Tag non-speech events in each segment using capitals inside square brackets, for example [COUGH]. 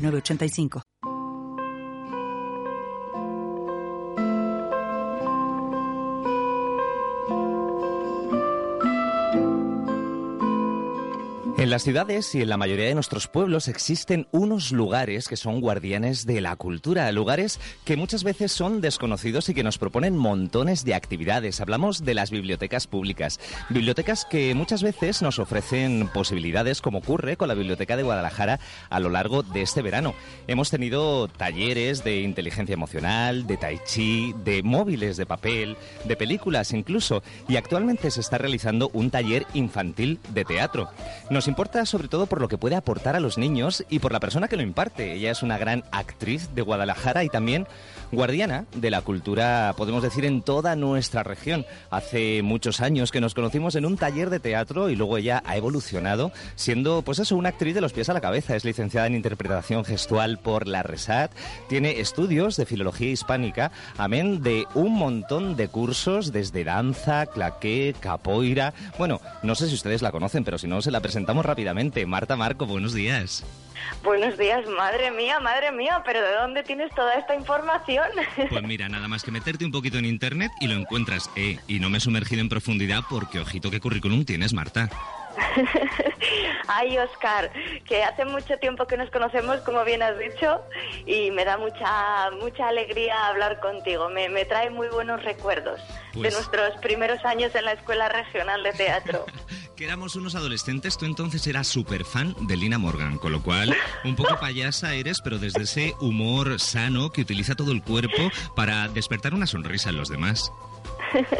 985. En las ciudades y en la mayoría de nuestros pueblos existen unos lugares que son guardianes de la cultura, lugares que muchas veces son desconocidos y que nos proponen montones de actividades. Hablamos de las bibliotecas públicas, bibliotecas que muchas veces nos ofrecen posibilidades, como ocurre con la Biblioteca de Guadalajara a lo largo de este verano. Hemos tenido talleres de inteligencia emocional, de tai chi, de móviles de papel, de películas incluso, y actualmente se está realizando un taller infantil de teatro. Nos importa sobre todo por lo que puede aportar a los niños y por la persona que lo imparte. Ella es una gran actriz de Guadalajara y también guardiana de la cultura, podemos decir, en toda nuestra región. Hace muchos años que nos conocimos en un taller de teatro y luego ella ha evolucionado siendo, pues eso, una actriz de los pies a la cabeza. Es licenciada en interpretación gestual por la RESAT, tiene estudios de filología hispánica, amén de un montón de cursos desde danza, claqué, capoeira. Bueno, no sé si ustedes la conocen, pero si no, se la presentamos rápidamente. Marta Marco, buenos días. Buenos días, madre mía, madre mía, pero ¿de dónde tienes toda esta información? [LAUGHS] Pues mira, nada más que meterte un poquito en internet y lo encuentras. Eh, y no me he sumergido en profundidad porque ojito qué currículum tienes, Marta. [LAUGHS] Ay, Oscar, que hace mucho tiempo que nos conocemos, como bien has dicho, y me da mucha mucha alegría hablar contigo. Me, me trae muy buenos recuerdos de Pues- nuestros primeros años en la Escuela Regional de Teatro. [LAUGHS] que éramos unos adolescentes, tú entonces eras súper fan de Lina Morgan, con lo cual un poco payasa eres, pero desde ese humor sano que utiliza todo el cuerpo para despertar una sonrisa en los demás. [LAUGHS]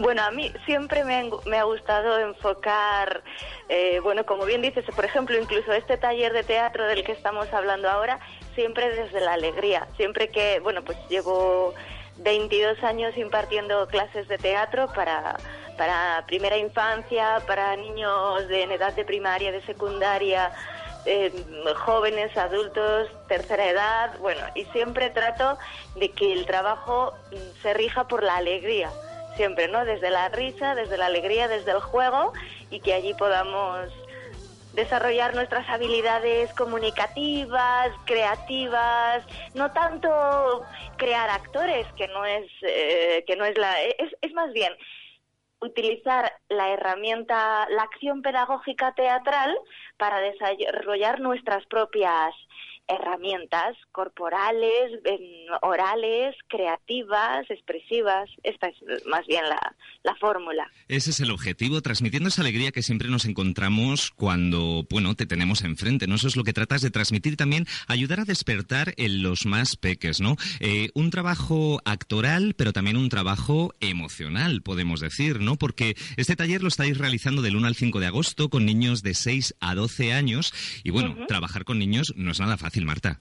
Bueno, a mí siempre me, me ha gustado enfocar, eh, bueno, como bien dices, por ejemplo, incluso este taller de teatro del que estamos hablando ahora, siempre desde la alegría. Siempre que, bueno, pues llevo 22 años impartiendo clases de teatro para, para primera infancia, para niños de en edad de primaria, de secundaria, eh, jóvenes, adultos, tercera edad, bueno, y siempre trato de que el trabajo mm, se rija por la alegría, siempre, ¿no? Desde la risa, desde la alegría, desde el juego y que allí podamos desarrollar nuestras habilidades comunicativas, creativas, no tanto crear actores, que no es, eh, que no es la, es, es más bien utilizar la herramienta, la acción pedagógica teatral para desarrollar nuestras propias herramientas corporales, orales, creativas, expresivas. Esta es más bien la, la fórmula. Ese es el objetivo, transmitiendo esa alegría que siempre nos encontramos cuando, bueno, te tenemos enfrente, ¿no? Eso es lo que tratas de transmitir también, ayudar a despertar en los más peques, ¿no? Eh, un trabajo actoral, pero también un trabajo emocional, podemos decir, ¿no? Porque este taller lo estáis realizando del 1 al 5 de agosto con niños de 6 a 12 años y, bueno, trabajar con niños no es nada fácil, Marta.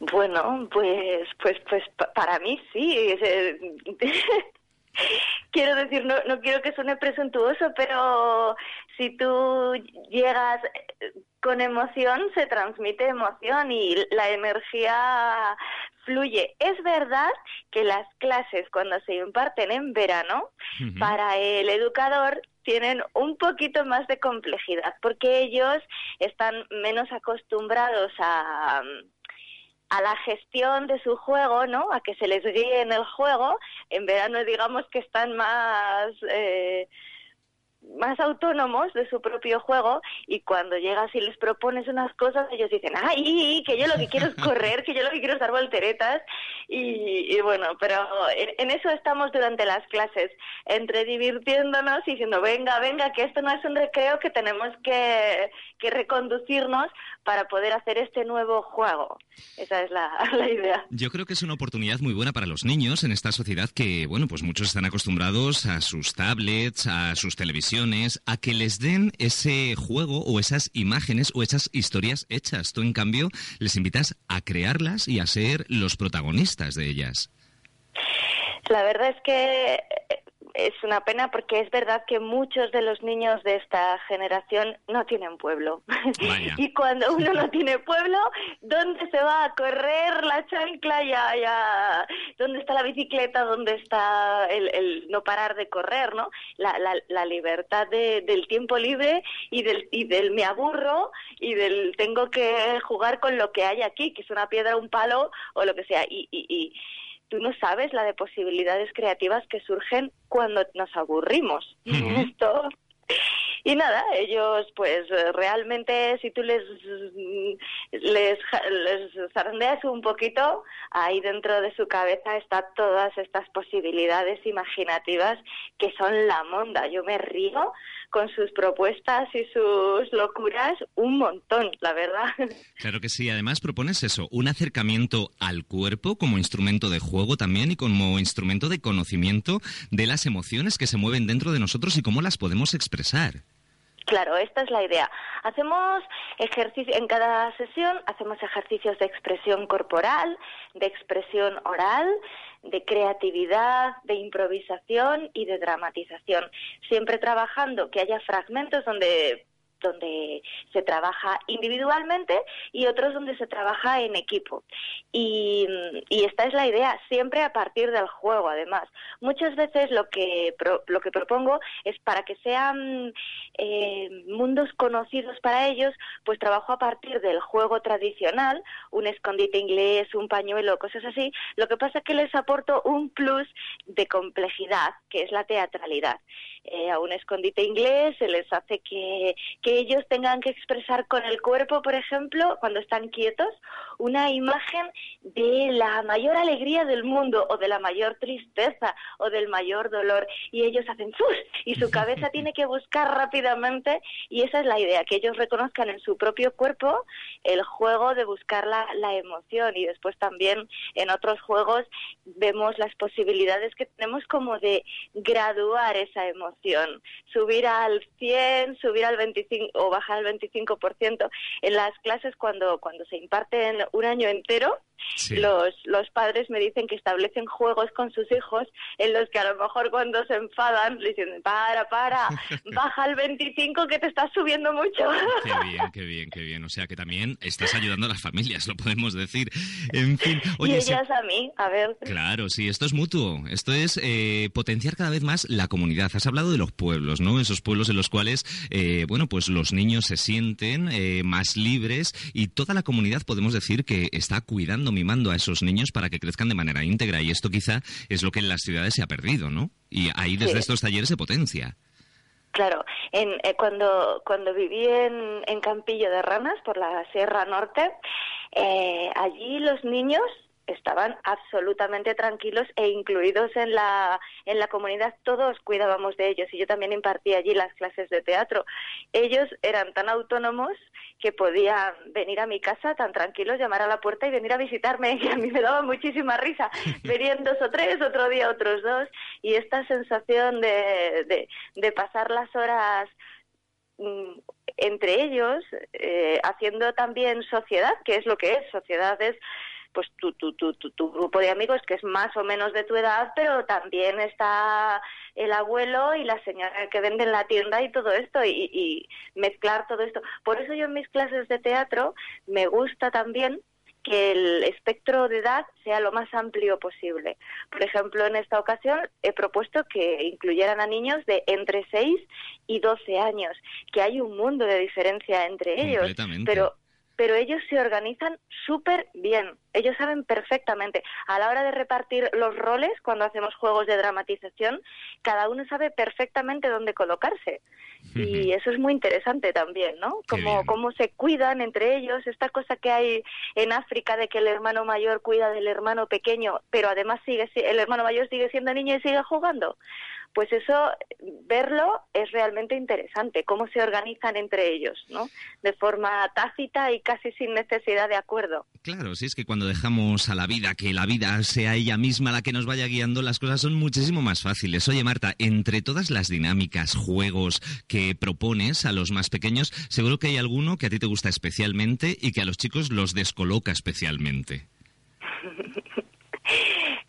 Bueno, pues, pues, pues pa- para mí sí. eh, [LAUGHS] quiero decir, no, no quiero que suene presuntuoso, pero si tú llegas eh, con emoción, se transmite emoción y la energía fluye. Es verdad que las clases cuando se imparten en verano, para el educador tienen un poquito más de complejidad, porque ellos están menos acostumbrados a, a la gestión de su juego, ¿no? A que se les guíe en el juego. En verano, digamos que están más eh, más autónomos de su propio juego y cuando llegas y les propones unas cosas ellos dicen ay que yo lo que quiero es [LAUGHS] correr que yo lo que quiero es dar volteretas y, y bueno pero en, en eso estamos durante las clases entre divirtiéndonos y diciendo venga venga que esto no es un recreo que tenemos que, que reconducirnos para poder hacer este nuevo juego esa es la, [LAUGHS] la idea. Yo creo que es una oportunidad muy buena para los niños en esta sociedad que, bueno, pues muchos están acostumbrados a sus tablets, a sus televisiones a que les den ese juego o esas imágenes o esas historias hechas. Tú, en cambio, les invitas a crearlas y a ser los protagonistas de ellas. La verdad es que es una pena porque es verdad que muchos de los niños de esta generación no tienen pueblo. [LAUGHS] y cuando uno no tiene pueblo, ¿dónde se va a correr la chancla? Ya, ya, ¿Dónde está la bicicleta? ¿Dónde está el, no parar de correr? ¿no? La, la, libertad del tiempo libre y del, y del me aburro y del tengo que jugar con lo que hay aquí, que es una piedra, un palo o lo que sea. y, y tú no sabes la de posibilidades creativas que surgen cuando nos aburrimos. Esto y nada, ellos pues realmente si tú les les, les zarandeas un poquito, ahí dentro de su cabeza están todas estas posibilidades imaginativas que son la monda. Yo me río con sus propuestas y sus locuras un montón, la verdad. [LAUGHS] Claro que sí, además propones eso, un acercamiento al cuerpo como instrumento de juego también y como instrumento de conocimiento de las emociones que se mueven dentro de nosotros y cómo las podemos expresar. Claro, esta es la idea. Hacemos ejercicio en cada sesión hacemos ejercicios de expresión corporal, de expresión oral, de creatividad, de improvisación y de dramatización, siempre trabajando que haya fragmentos donde donde se trabaja individualmente y otros donde se trabaja en equipo. Y, esta es la idea, siempre a partir del juego, además. Muchas veces lo que, lo que propongo es para que sean eh, mundos conocidos para ellos, pues trabajo a partir del juego tradicional, un escondite inglés, un pañuelo, cosas así. Lo que pasa es que les aporto un plus de complejidad, que es la teatralidad. Eh, a un escondite inglés se les hace que que ellos tengan que expresar con el cuerpo, por ejemplo, cuando están quietos, una imagen de la mayor alegría del mundo o de la mayor tristeza o del mayor dolor y ellos hacen ¡fus! y su cabeza [LAUGHS] tiene que buscar rápidamente y esa es la idea, que ellos reconozcan en su propio cuerpo el juego de buscar la, la emoción y después también en otros juegos vemos las posibilidades que tenemos como de graduar esa emoción, subir al 100, subir al 25 o bajar el 25% en las clases cuando, cuando se imparten un año entero los, los padres me dicen que establecen juegos con sus hijos en los que a lo mejor cuando se enfadan le dicen, para, para, [LAUGHS] baja el 25 que te estás subiendo mucho. Qué [LAUGHS] bien, qué bien, qué bien. O sea que también estás ayudando a las familias, lo podemos decir. En fin. Oye, y ellas a mí, a ver. Claro, sí, esto es mutuo. Esto es eh, potenciar cada vez más la comunidad. Has hablado de los pueblos, ¿no? Esos pueblos en los cuales, eh, bueno, pues los niños se sienten eh, más libres y toda la comunidad podemos decir que está cuidando mimando a esos niños para que crezcan de manera íntegra. Y esto quizá es lo que en las ciudades se ha perdido, ¿no? Y ahí desde estos talleres se potencia. Claro, en, eh, cuando, cuando viví en, en, Campillo de Ranas, por la Sierra Norte, eh, allí los niños estaban absolutamente tranquilos e incluidos en la, en la comunidad, todos cuidábamos de ellos y yo también impartí allí las clases de teatro. Ellos eran tan autónomos que podían venir a mi casa tan tranquilos, llamar a la puerta y venir a visitarme. [LAUGHS] Y a mí me daba muchísima risa. [LAUGHS] Venían dos o tres, otro día otros dos. Y esta sensación de, de, de pasar las horas mm, entre ellos, eh, haciendo también sociedad, que es lo que es, sociedad es pues tu, tu, tu, tu, grupo de amigos que es más o menos de tu edad, pero también está el abuelo y la señora que vende en la tienda y todo esto, y, y mezclar todo esto. Por eso yo en mis clases de teatro me gusta también que el espectro de edad sea lo más amplio posible. Por ejemplo, en esta ocasión he propuesto que incluyeran a niños de entre 6 y 12 años, que hay un mundo de diferencia entre ellos, pero pero ellos se organizan súper bien. Ellos saben perfectamente. A la hora de repartir los roles, cuando hacemos juegos de dramatización, cada uno sabe perfectamente dónde colocarse. Y eso es muy interesante también, ¿no? Como cómo se cuidan entre ellos, esta cosa que hay en África de que el hermano mayor cuida del hermano pequeño, pero además sigue el hermano mayor sigue siendo niño y sigue jugando. Pues eso, verlo es realmente interesante, cómo se organizan entre ellos, ¿no? De forma tácita y casi sin necesidad de acuerdo. Claro, si es que cuando dejamos a la vida, que la vida sea ella misma la que nos vaya guiando, las cosas son muchísimo más fáciles. Oye, Marta, entre todas las dinámicas, juegos que propones a los más pequeños, seguro que hay alguno que a ti te gusta especialmente y que a los chicos los descoloca especialmente. [LAUGHS]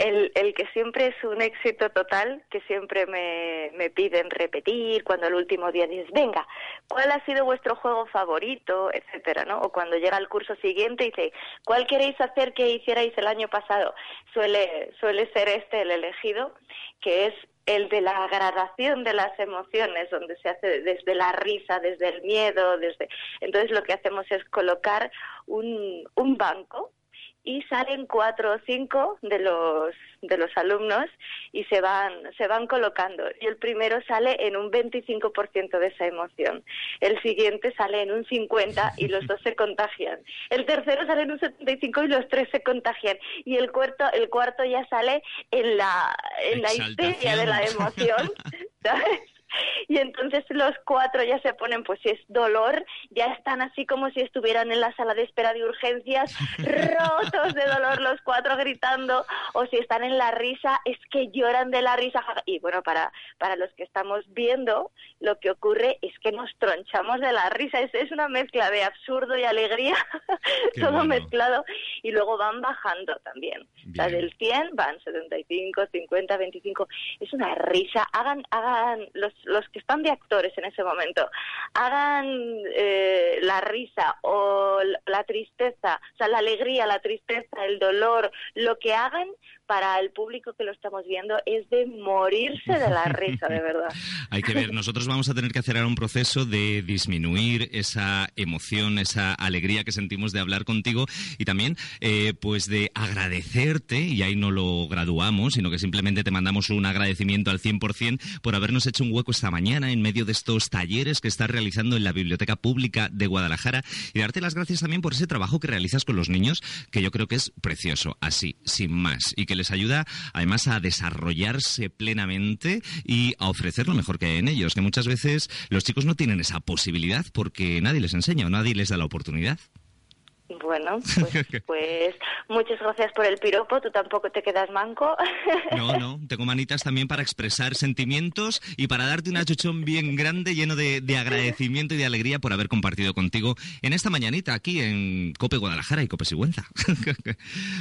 El, que siempre es un éxito total, que siempre me, me, piden repetir, cuando el último día dices, venga, ¿cuál ha sido vuestro juego favorito? etcétera, ¿no? O cuando llega el curso siguiente y dice, ¿cuál queréis hacer que hicierais el año pasado? Suele, suele ser este el elegido, que es el de la gradación de las emociones, donde se hace desde la risa, desde el miedo, desde... Entonces lo que hacemos es colocar un, un banco y salen cuatro o cinco de los de los alumnos y se van se van colocando. Y el primero sale en un 25% de esa emoción. El siguiente sale en un 50 y los dos se contagian. El tercero sale en un 75 y los tres se contagian. Y el cuarto el cuarto ya sale en la en la histeria de la emoción [LAUGHS] ¿sabes? Y entonces los cuatro ya se ponen, pues si es dolor, ya están así como si estuvieran en la sala de espera de urgencias, [LAUGHS] rotos de dolor los cuatro gritando, o si están en la risa, es que lloran de la risa. Y bueno, para, para los que estamos viendo, lo que ocurre es que nos tronchamos de la risa, es, es una mezcla de absurdo y alegría, [LAUGHS] todo mezclado, y luego van bajando también. O sea, del 100 van 75, 50, 25, es una risa, hagan, hagan los los que están de actores en ese momento hagan eh, la risa o la tristeza, o sea, la alegría, la tristeza, el dolor, lo que hagan para el público que lo estamos viendo es de morirse de la risa, de verdad. [LAUGHS] Hay que ver, nosotros vamos a tener que hacer ahora un proceso de disminuir esa emoción, esa alegría que sentimos de hablar contigo y también eh, pues de agradecerte, y ahí no lo graduamos, sino que simplemente te mandamos un agradecimiento al 100% por habernos hecho un hueco esta mañana en medio de estos talleres que estás realizando en la Biblioteca Pública de Guadalajara y darte las gracias también por ese trabajo que realizas con los niños, que yo creo que es precioso, así, sin más, y que les ayuda además a desarrollarse plenamente y a ofrecer lo mejor que hay en ellos, que muchas veces los chicos no tienen esa posibilidad porque nadie les enseña o nadie les da la oportunidad. Bueno, [LAUGHS] pues, pues, muchas gracias por el piropo, tú tampoco te quedas manco. [LAUGHS] [LAUGHS] No, no, tengo manitas también para expresar sentimientos y para darte un achuchón bien grande, lleno de, agradecimiento y de alegría por haber compartido contigo en esta mañanita aquí en Cope Guadalajara y Cope Sigüenza.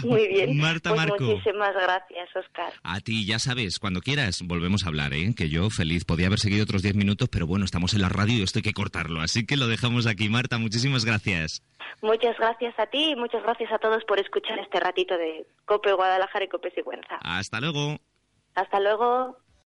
Muy bien. Marta pues Marco. Muchísimas gracias, Oscar. A ti, ya sabes, cuando quieras volvemos a hablar, ¿eh? que yo feliz, podía haber seguido otros diez minutos, pero bueno, estamos en la radio y esto hay que cortarlo, así que lo dejamos aquí. Marta, muchísimas gracias. Muchas gracias a ti y muchas gracias a todos por escuchar este ratito de Cope Guadalajara y Cope Sigüenza. Hasta luego. Hasta luego.